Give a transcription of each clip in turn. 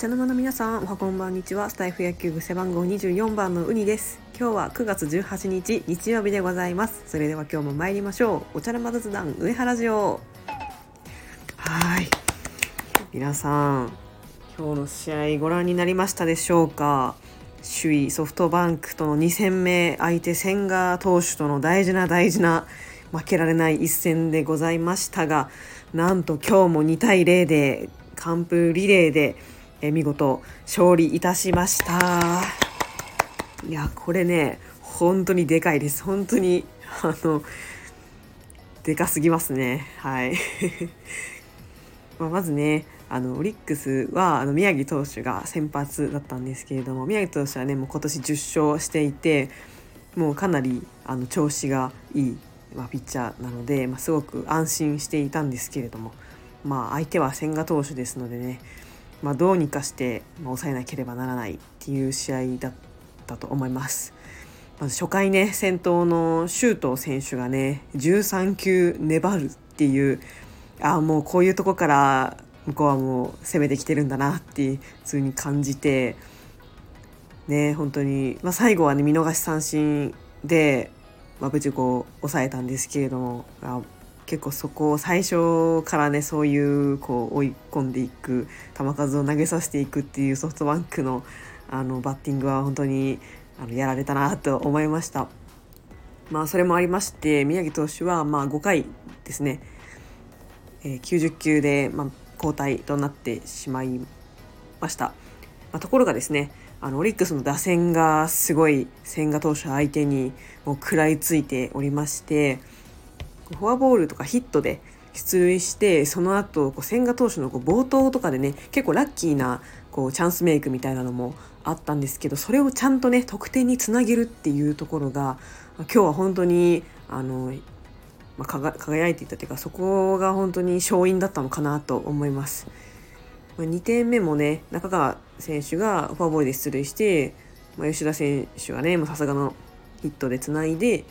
茶の間の皆さんおはこんばんにちは。スタイフ野球部背番号24番のウニです。今日は9月18日日曜日でございます。それでは今日も参りましょう。お茶の間雑談上原城。はい。皆さん今日の試合ご覧になりましたでしょうか？首位ソフトバンクとの2戦目相手千賀投手との大事な大事な負けられない一戦でございましたがなんと今日も2対0で完封リレーでえ見事勝利いたしました。いやこれね本当にでかいです。本当にあのでかすぎますね。はい。ままずねあのオリックスはあの宮城投手が先発だったんですけれども宮城投手はねもう今年10勝していてもうかなりあの調子がいい、まあ、ピッチャーなので、まあ、すごく安心していたんですけれども、まあ、相手は千賀投手ですのでねまあ、どうにかして抑えなければならないっていう試合だったと思います。まず初回ね先頭の周東選手がね13球粘るっていうああもうこういうとこから向こうはもう攻めてきてるんだなって普通に感じてね本当に、まあ、最後はね見逃し三振で、まあ、無事こう抑えたんですけれども結構そこを最初からねそういうこう追い込んでいく球数を投げさせていくっていうソフトバンクのあのバッティングは本当にあのやられたなと思いました。まあ、それもありまして宮城投手はまあ5回ですね、えー、90球でま交代となってしまいました。まあ、ところがですねあのオリックスの打線がすごい千賀投手相手にもう食らいついておりましてフォアボールとかヒットで出塁してその後こう千賀投手のこう冒頭とかでね結構ラッキーなこうチャンスメイクみたいなのもあったんですけどそれをちゃんとね得点につなげるっていうところが今日は本当にあの、まあ、輝いていたというかそこが本当に勝因だったのかなと思います。2点目もね中川選手がフォアボールで出塁して、まあ、吉田選手がねさすがのヒットでつないで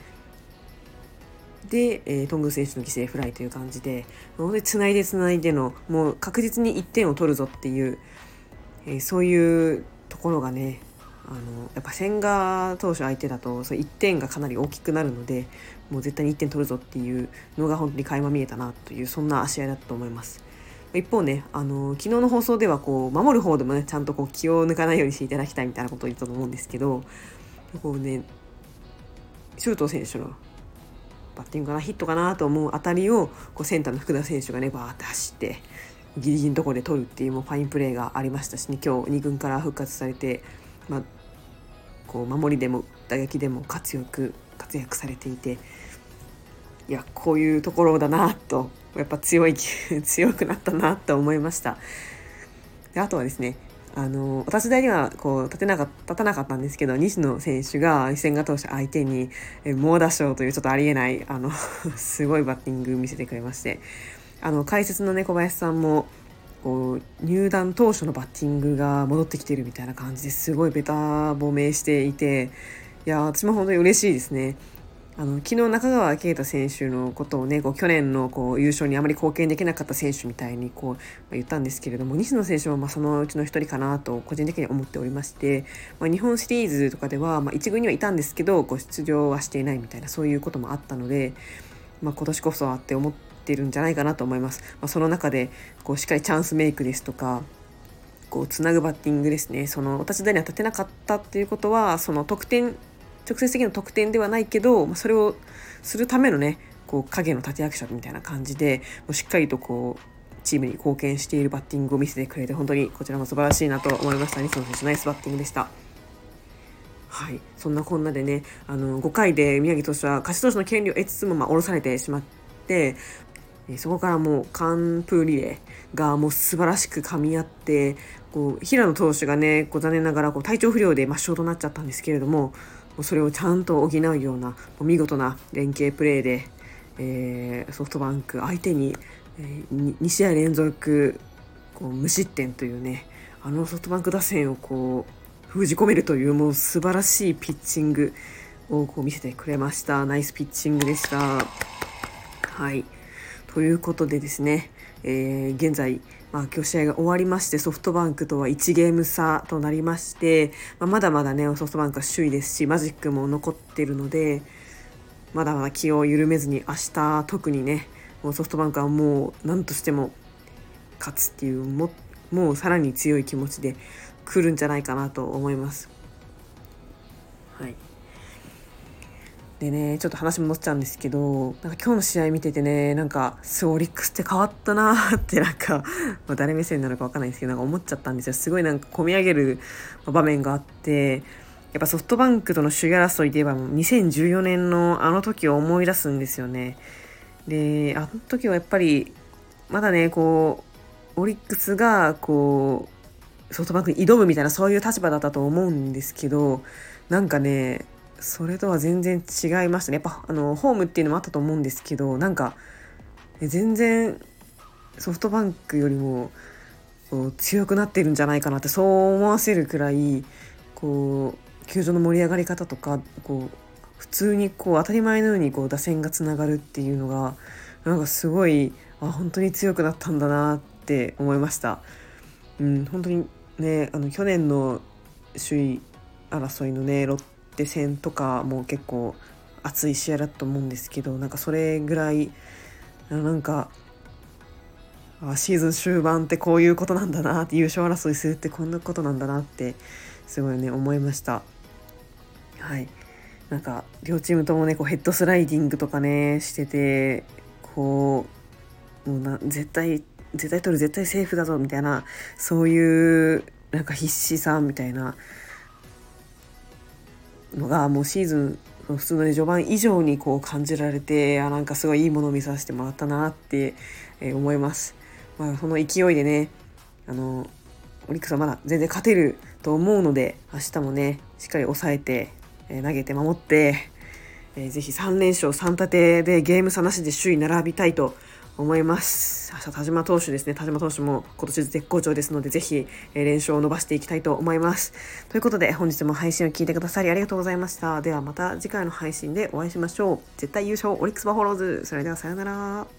で、えー、トング選手の犠牲フライという感じで本当につないでつないでのもう確実に1点を取るぞっていう、えー、そういうところがねあのやっぱ千賀投手相手だとそ1点がかなり大きくなるのでもう絶対に1点取るぞっていうのが本当に垣間見えたなというそんな試合だったと思います。一方ね、あの昨日の放送ではこう守る方でもねちゃんとこう気を抜かないようにしていただきたいみたいなことを言ったと思うんですけどこうね周東選手のバッティングかなヒットかなと思う当たりをこうセンターの福田選手がねバーって走ってギリギリのところで取るっていうもうファインプレーがありましたしね今日2軍から復活されて、まあ、こう守りでも打撃でも活躍活躍されていていやこういうところだなとやっぱ強い強くなったなと思いました。であとはですねあのお立ち台にはこう立てなか立たなかったんですけど西野選手が千賀投手相手に猛打賞というちょっとありえないあの すごいバッティング見せてくれましてあの解説のね小林さんもこう入団当初のバッティングが戻ってきてるみたいな感じですごいベタ褒めしていていや私も本当に嬉しいですね。あの昨日中川圭太選手のことをねこう去年のこう優勝にあまり貢献できなかった選手みたいにこう、まあ、言ったんですけれども西野選手もまあそのうちの一人かなと個人的に思っておりまして、まあ、日本シリーズとかでは、まあ、1軍にはいたんですけどこう出場はしていないみたいなそういうこともあったので、まあ、今年こそはって思ってるんじゃないかなと思います。ま、その中でこうしっかりチャンスメイクですとかこうつなぐバッティングですねそのお立ち台には立てなかったっていうことはその得点直接的な得点ではないけどまあそれをするためのねこう影の立役者みたいな感じでもうしっかりとこうチームに貢献しているバッティングを見せてくれて本当にこちらも素晴らしいなと思いました西野選手ナイスバッティングでした。はい、そんなこんなでねあの5回で宮城投手は勝ち投手の権利を得つつも、まあ、降ろされてしまってそこからもう完封リレーがもう素晴らしく噛み合ってこう平野投手がねこう残念ながらこう体調不良で抹消となっちゃったんですけれどもそれをちゃんと補うような見事な連携プレーで、えー、ソフトバンク相手に、えー、2試合連続こう無失点というねあのソフトバンク打線をこう封じ込めるというもう素晴らしいピッチングをこう見せてくれましたナイスピッチングでした。はいということでですね、えー、現在まあ、今日試合が終わりましてソフトバンクとは1ゲーム差となりまして、まあ、まだまだねソフトバンクは首位ですしマジックも残ってるのでまだまだ気を緩めずに明日特にねもうソフトバンクはもう何としても勝つっていうももうさらに強い気持ちで来るんじゃないかなと思います。はいでねちょっと話戻っちゃうんですけどなんか今日の試合見ててねなんかすごいオリックスって変わったなって なんか、まあ、誰目線なのか分かんないんですけどなんか思っちゃったんですよ。すごいなんか込み上げる場面があってやっぱソフトバンクとの首位争いで言えば2014年のあの時を思い出すんですよね。であの時はやっぱりまだねこうオリックスがこうソフトバンクに挑むみたいなそういう立場だったと思うんですけどなんかねそれとは全然違いましたねやっぱあのホームっていうのもあったと思うんですけどなんか全然ソフトバンクよりも強くなってるんじゃないかなってそう思わせるくらいこう球場の盛り上がり方とかこう普通にこう当たり前のようにこう打線がつながるっていうのがなんかすごいあ本当に強くなったんだなって思いました。うん、本当にねあの去年の首位争いのねロッテ戦とかも結構熱い試合だと思うんですけどなんかそれぐらいなんかあシーズン終盤ってこういうことなんだなって優勝争いするってこんなことなんだなってすごいね思いました。はい。なんか両チームともねこうヘッドスライディングとかねしててこうもうな絶対絶対取る絶対セーフだぞみたいなそういうなんか必死さみたいなのがもうシーズン普通の、ね、序盤以上にこう感じられてあなんかすごいいいものを見させてもらったなって、えー、思います。まあ、その勢いでねあのオリックスはまだ全然勝てると思うので明日もねしっかり抑えて、えー、投げて守って、えー、ぜひ3連勝3立てでゲーム差なしで首位並びたいと思います。田島投手ですね。田島投手も今年絶好調ですので、ぜひ、え連勝を伸ばしていきたいと思います。ということで、本日も配信を聞いてくださりありがとうございました。ではまた次回の配信でお会いしましょう。絶対優勝、オリックスバファローズ。それではさようなら。